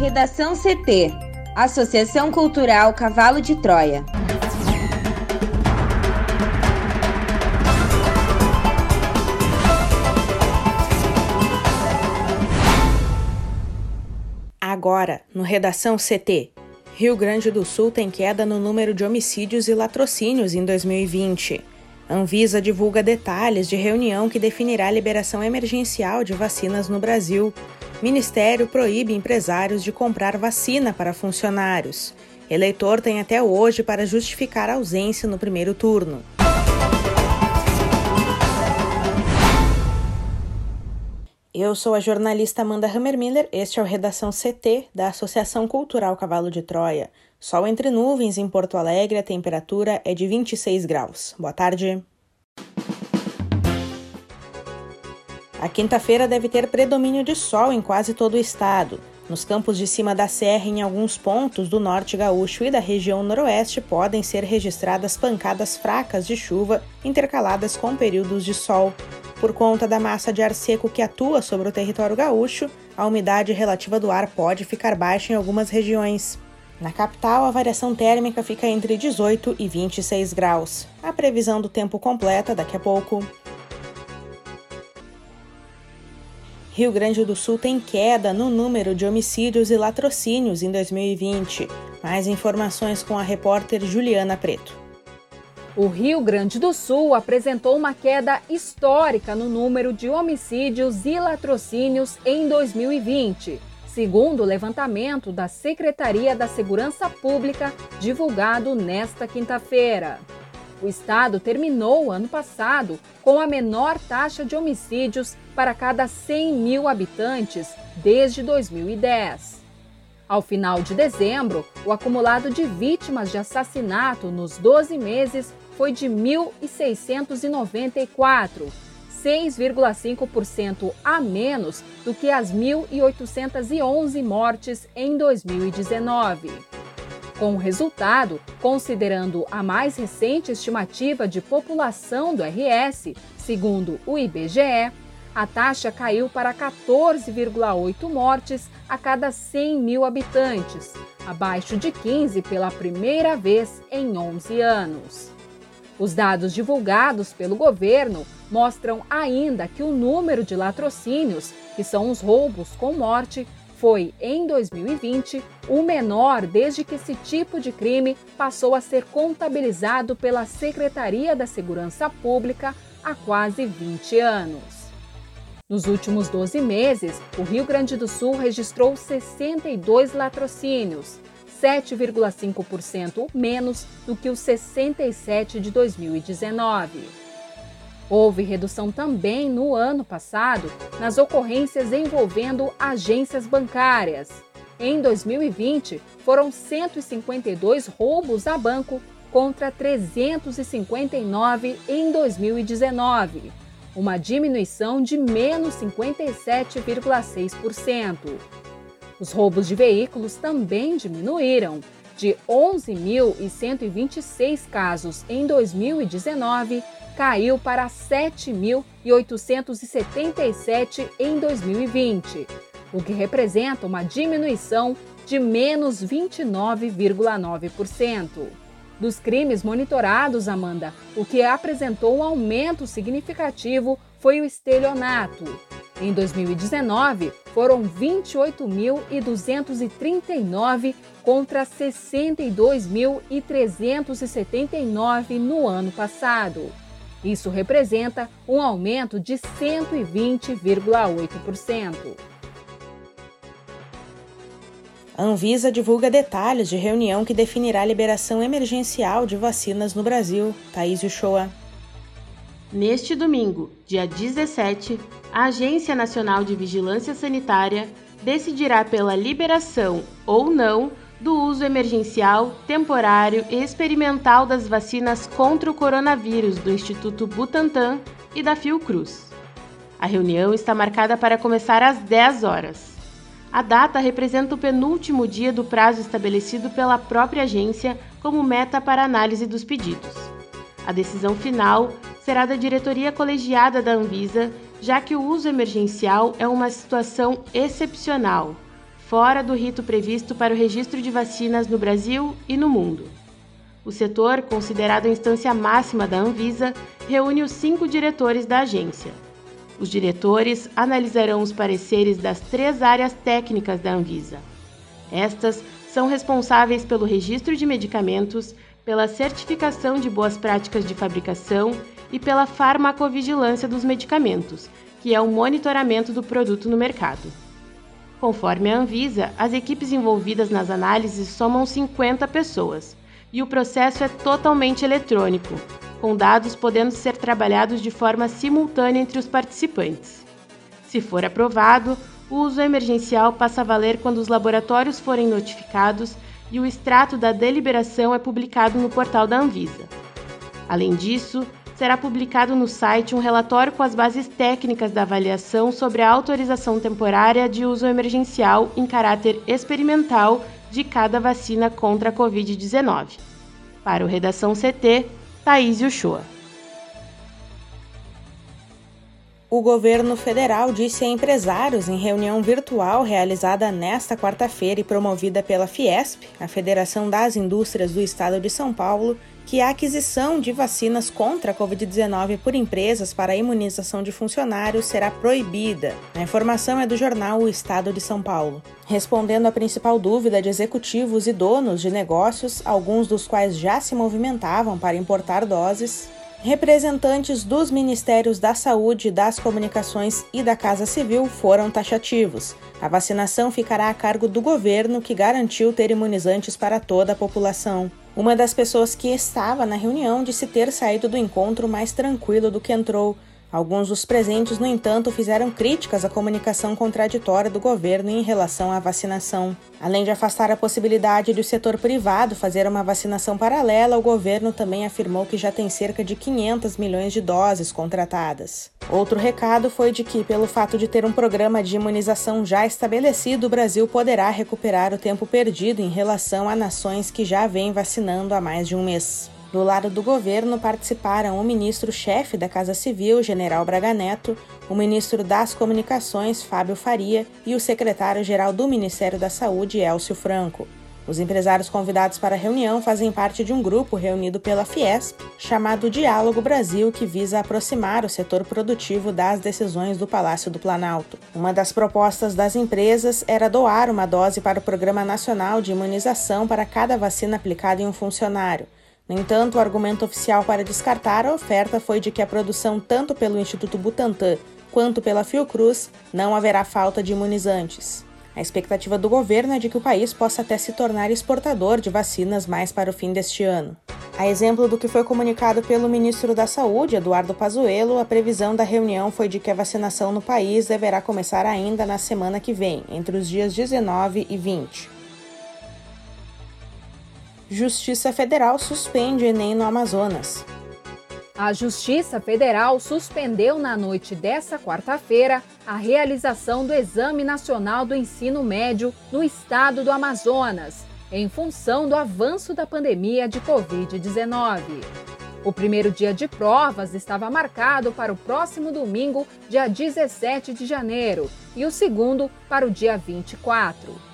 Redação CT Associação Cultural Cavalo de Troia. Agora, no Redação CT. Rio Grande do Sul tem queda no número de homicídios e latrocínios em 2020. Anvisa divulga detalhes de reunião que definirá a liberação emergencial de vacinas no Brasil. Ministério proíbe empresários de comprar vacina para funcionários. Eleitor tem até hoje para justificar a ausência no primeiro turno. Eu sou a jornalista Amanda Hammermiller, este é o Redação CT da Associação Cultural Cavalo de Troia. Sol entre nuvens em Porto Alegre, a temperatura é de 26 graus. Boa tarde. A quinta-feira deve ter predomínio de sol em quase todo o estado. Nos campos de cima da serra, em alguns pontos do norte gaúcho e da região noroeste, podem ser registradas pancadas fracas de chuva intercaladas com períodos de sol. Por conta da massa de ar seco que atua sobre o território gaúcho, a umidade relativa do ar pode ficar baixa em algumas regiões. Na capital, a variação térmica fica entre 18 e 26 graus. A previsão do tempo completa daqui a pouco. Rio Grande do Sul tem queda no número de homicídios e latrocínios em 2020. Mais informações com a repórter Juliana Preto. O Rio Grande do Sul apresentou uma queda histórica no número de homicídios e latrocínios em 2020 segundo o levantamento da Secretaria da Segurança Pública divulgado nesta quinta-feira. O estado terminou ano passado com a menor taxa de homicídios para cada 100 mil habitantes desde 2010. Ao final de dezembro, o acumulado de vítimas de assassinato nos 12 meses foi de 1.694 6,5% a menos do que as 1.811 mortes em 2019. Com o resultado, considerando a mais recente estimativa de população do RS, segundo o IBGE, a taxa caiu para 14,8 mortes a cada 100 mil habitantes, abaixo de 15 pela primeira vez em 11 anos. Os dados divulgados pelo governo mostram ainda que o número de latrocínios, que são os roubos com morte, foi, em 2020, o menor desde que esse tipo de crime passou a ser contabilizado pela Secretaria da Segurança Pública há quase 20 anos. Nos últimos 12 meses, o Rio Grande do Sul registrou 62 latrocínios, 7,5% menos do que os 67 de 2019. Houve redução também no ano passado nas ocorrências envolvendo agências bancárias. Em 2020, foram 152 roubos a banco contra 359 em 2019, uma diminuição de menos 57,6%. Os roubos de veículos também diminuíram, de 11.126 casos em 2019, caiu para 7.877 em 2020, o que representa uma diminuição de menos 29,9%. Dos crimes monitorados, Amanda, o que apresentou um aumento significativo foi o estelionato em 2019, foram 28.239 contra 62.379 no ano passado. Isso representa um aumento de 120,8%. A Anvisa divulga detalhes de reunião que definirá a liberação emergencial de vacinas no Brasil. Thaís Uchoa. Neste domingo, dia 17, a Agência Nacional de Vigilância Sanitária decidirá pela liberação ou não do uso emergencial, temporário e experimental das vacinas contra o coronavírus do Instituto Butantan e da Fiocruz. A reunião está marcada para começar às 10 horas. A data representa o penúltimo dia do prazo estabelecido pela própria agência como meta para análise dos pedidos. A decisão final será da diretoria colegiada da Anvisa, já que o uso emergencial é uma situação excepcional, fora do rito previsto para o registro de vacinas no Brasil e no mundo. O setor, considerado a instância máxima da Anvisa, reúne os cinco diretores da agência. Os diretores analisarão os pareceres das três áreas técnicas da Anvisa. Estas são responsáveis pelo registro de medicamentos, pela certificação de boas práticas de fabricação e pela farmacovigilância dos medicamentos, que é o monitoramento do produto no mercado. Conforme a Anvisa, as equipes envolvidas nas análises somam 50 pessoas e o processo é totalmente eletrônico, com dados podendo ser trabalhados de forma simultânea entre os participantes. Se for aprovado, o uso emergencial passa a valer quando os laboratórios forem notificados e o extrato da deliberação é publicado no portal da Anvisa. Além disso, será publicado no site um relatório com as bases técnicas da avaliação sobre a autorização temporária de uso emergencial em caráter experimental de cada vacina contra a Covid-19. Para o Redação CT, Thaís Uchoa. O governo federal disse a empresários em reunião virtual realizada nesta quarta-feira e promovida pela Fiesp, a Federação das Indústrias do Estado de São Paulo, que a aquisição de vacinas contra a Covid-19 por empresas para imunização de funcionários será proibida. A informação é do jornal O Estado de São Paulo. Respondendo à principal dúvida de executivos e donos de negócios, alguns dos quais já se movimentavam para importar doses, representantes dos Ministérios da Saúde, das Comunicações e da Casa Civil foram taxativos. A vacinação ficará a cargo do governo, que garantiu ter imunizantes para toda a população. Uma das pessoas que estava na reunião disse ter saído do encontro mais tranquilo do que entrou. Alguns dos presentes, no entanto, fizeram críticas à comunicação contraditória do governo em relação à vacinação. Além de afastar a possibilidade de o setor privado fazer uma vacinação paralela, o governo também afirmou que já tem cerca de 500 milhões de doses contratadas. Outro recado foi de que, pelo fato de ter um programa de imunização já estabelecido, o Brasil poderá recuperar o tempo perdido em relação a nações que já vêm vacinando há mais de um mês. Do lado do governo participaram o ministro-chefe da Casa Civil, General Braga Neto, o ministro das Comunicações, Fábio Faria, e o secretário-geral do Ministério da Saúde, Elcio Franco. Os empresários convidados para a reunião fazem parte de um grupo reunido pela Fiesp, chamado Diálogo Brasil, que visa aproximar o setor produtivo das decisões do Palácio do Planalto. Uma das propostas das empresas era doar uma dose para o Programa Nacional de Imunização para cada vacina aplicada em um funcionário. No entanto, o argumento oficial para descartar a oferta foi de que a produção tanto pelo Instituto Butantan quanto pela Fiocruz não haverá falta de imunizantes. A expectativa do governo é de que o país possa até se tornar exportador de vacinas mais para o fim deste ano. A exemplo do que foi comunicado pelo ministro da Saúde, Eduardo Pazuello, a previsão da reunião foi de que a vacinação no país deverá começar ainda na semana que vem, entre os dias 19 e 20. Justiça Federal suspende Enem no Amazonas. A Justiça Federal suspendeu na noite desta quarta-feira a realização do Exame Nacional do Ensino Médio no estado do Amazonas, em função do avanço da pandemia de Covid-19. O primeiro dia de provas estava marcado para o próximo domingo, dia 17 de janeiro, e o segundo para o dia 24.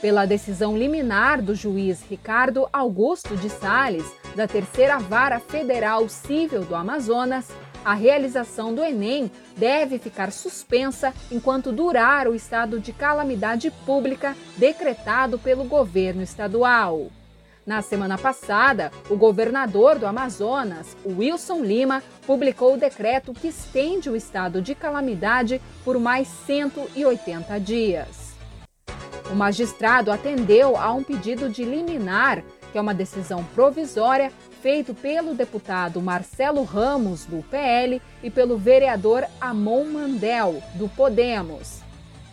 Pela decisão liminar do juiz Ricardo Augusto de Sales, da Terceira Vara Federal Civil do Amazonas, a realização do Enem deve ficar suspensa enquanto durar o estado de calamidade pública decretado pelo governo estadual. Na semana passada, o governador do Amazonas, Wilson Lima, publicou o decreto que estende o estado de calamidade por mais 180 dias. O magistrado atendeu a um pedido de liminar, que é uma decisão provisória feito pelo deputado Marcelo Ramos, do PL, e pelo vereador Amon Mandel, do Podemos.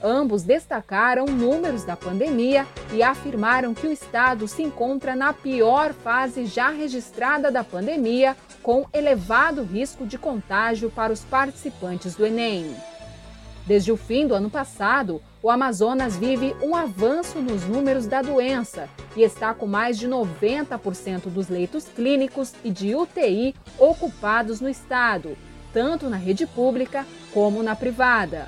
Ambos destacaram números da pandemia e afirmaram que o estado se encontra na pior fase já registrada da pandemia, com elevado risco de contágio para os participantes do Enem. Desde o fim do ano passado, o Amazonas vive um avanço nos números da doença e está com mais de 90% dos leitos clínicos e de UTI ocupados no estado, tanto na rede pública como na privada.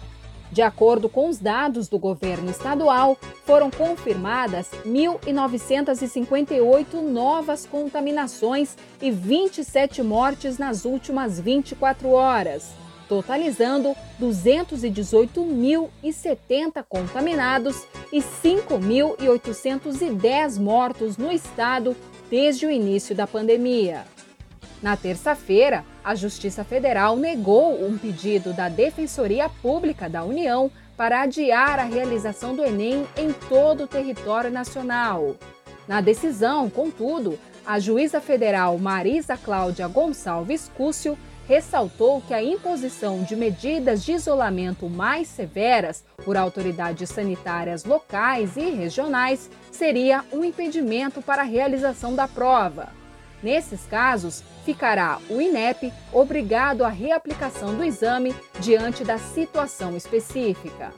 De acordo com os dados do governo estadual, foram confirmadas 1.958 novas contaminações e 27 mortes nas últimas 24 horas, totalizando 218.070 contaminados e 5.810 mortos no estado desde o início da pandemia. Na terça-feira, a Justiça Federal negou um pedido da Defensoria Pública da União para adiar a realização do Enem em todo o território nacional. Na decisão, contudo, a juíza federal Marisa Cláudia Gonçalves Cúcio ressaltou que a imposição de medidas de isolamento mais severas por autoridades sanitárias locais e regionais seria um impedimento para a realização da prova. Nesses casos, ficará o INEP obrigado à reaplicação do exame diante da situação específica.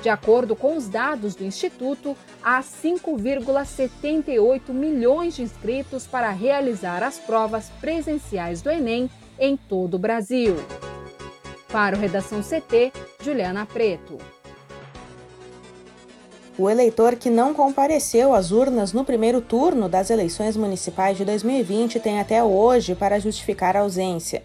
De acordo com os dados do Instituto, há 5,78 milhões de inscritos para realizar as provas presenciais do Enem em todo o Brasil. Para o Redação CT, Juliana Preto. O eleitor que não compareceu às urnas no primeiro turno das eleições municipais de 2020 tem até hoje para justificar a ausência.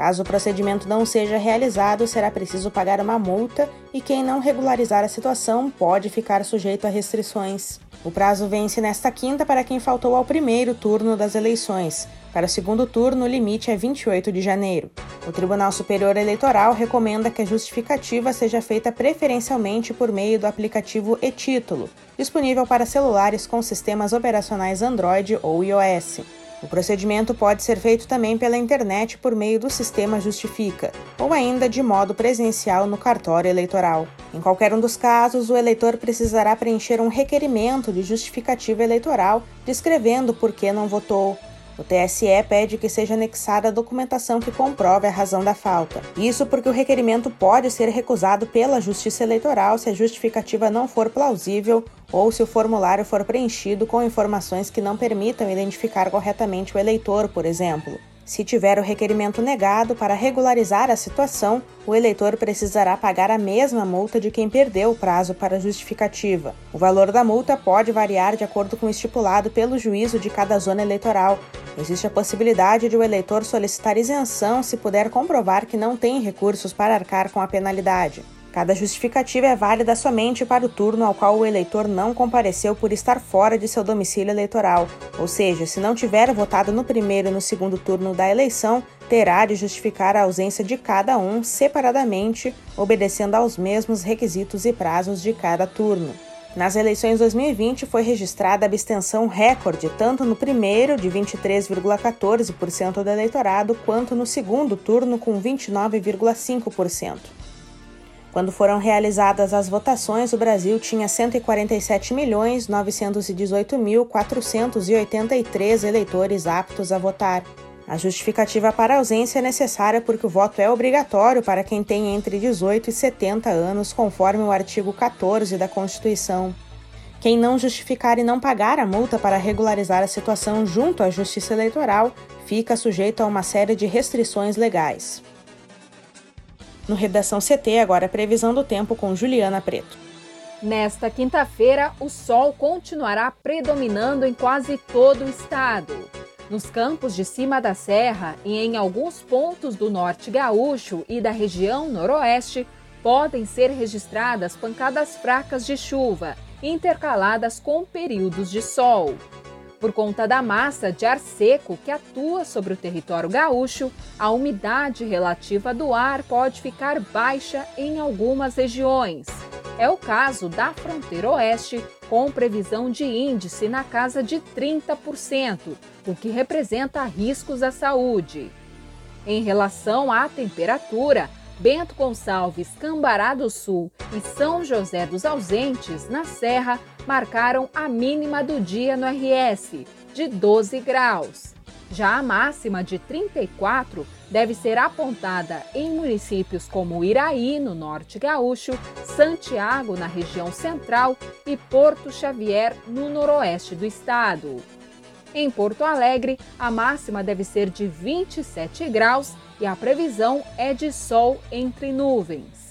Caso o procedimento não seja realizado, será preciso pagar uma multa e quem não regularizar a situação pode ficar sujeito a restrições. O prazo vence nesta quinta para quem faltou ao primeiro turno das eleições. Para o segundo turno, o limite é 28 de janeiro. O Tribunal Superior Eleitoral recomenda que a justificativa seja feita preferencialmente por meio do aplicativo e-Título, disponível para celulares com sistemas operacionais Android ou iOS. O procedimento pode ser feito também pela internet por meio do sistema Justifica, ou ainda de modo presencial no cartório eleitoral. Em qualquer um dos casos, o eleitor precisará preencher um requerimento de justificativa eleitoral descrevendo por que não votou, o TSE pede que seja anexada a documentação que comprove a razão da falta. Isso porque o requerimento pode ser recusado pela Justiça Eleitoral se a justificativa não for plausível ou se o formulário for preenchido com informações que não permitam identificar corretamente o eleitor, por exemplo. Se tiver o requerimento negado para regularizar a situação, o eleitor precisará pagar a mesma multa de quem perdeu o prazo para justificativa. O valor da multa pode variar de acordo com o estipulado pelo juízo de cada zona eleitoral. Existe a possibilidade de o eleitor solicitar isenção se puder comprovar que não tem recursos para arcar com a penalidade. Cada justificativa é válida somente para o turno ao qual o eleitor não compareceu por estar fora de seu domicílio eleitoral, ou seja, se não tiver votado no primeiro e no segundo turno da eleição, terá de justificar a ausência de cada um separadamente, obedecendo aos mesmos requisitos e prazos de cada turno. Nas eleições 2020 foi registrada abstenção recorde tanto no primeiro, de 23,14% do eleitorado, quanto no segundo turno, com 29,5%. Quando foram realizadas as votações, o Brasil tinha 147.918.483 eleitores aptos a votar. A justificativa para a ausência é necessária porque o voto é obrigatório para quem tem entre 18 e 70 anos, conforme o artigo 14 da Constituição. Quem não justificar e não pagar a multa para regularizar a situação junto à Justiça Eleitoral fica sujeito a uma série de restrições legais. No Redação CT, agora previsão do tempo com Juliana Preto. Nesta quinta-feira, o sol continuará predominando em quase todo o estado. Nos campos de cima da serra e em alguns pontos do norte gaúcho e da região noroeste, podem ser registradas pancadas fracas de chuva, intercaladas com períodos de sol. Por conta da massa de ar seco que atua sobre o território gaúcho, a umidade relativa do ar pode ficar baixa em algumas regiões. É o caso da fronteira oeste, com previsão de índice na casa de 30%, o que representa riscos à saúde. Em relação à temperatura, Bento Gonçalves, Cambará do Sul e São José dos Ausentes, na Serra, marcaram a mínima do dia no RS, de 12 graus. Já a máxima de 34 deve ser apontada em municípios como Iraí, no norte gaúcho, Santiago, na região central e Porto Xavier, no noroeste do estado. Em Porto Alegre, a máxima deve ser de 27 graus e a previsão é de sol entre nuvens.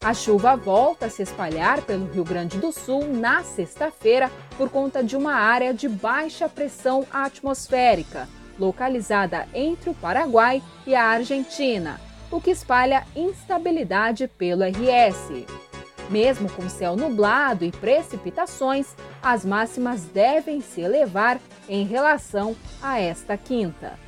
A chuva volta a se espalhar pelo Rio Grande do Sul na sexta-feira por conta de uma área de baixa pressão atmosférica, localizada entre o Paraguai e a Argentina, o que espalha instabilidade pelo RS. Mesmo com céu nublado e precipitações, as máximas devem se elevar em relação a esta quinta.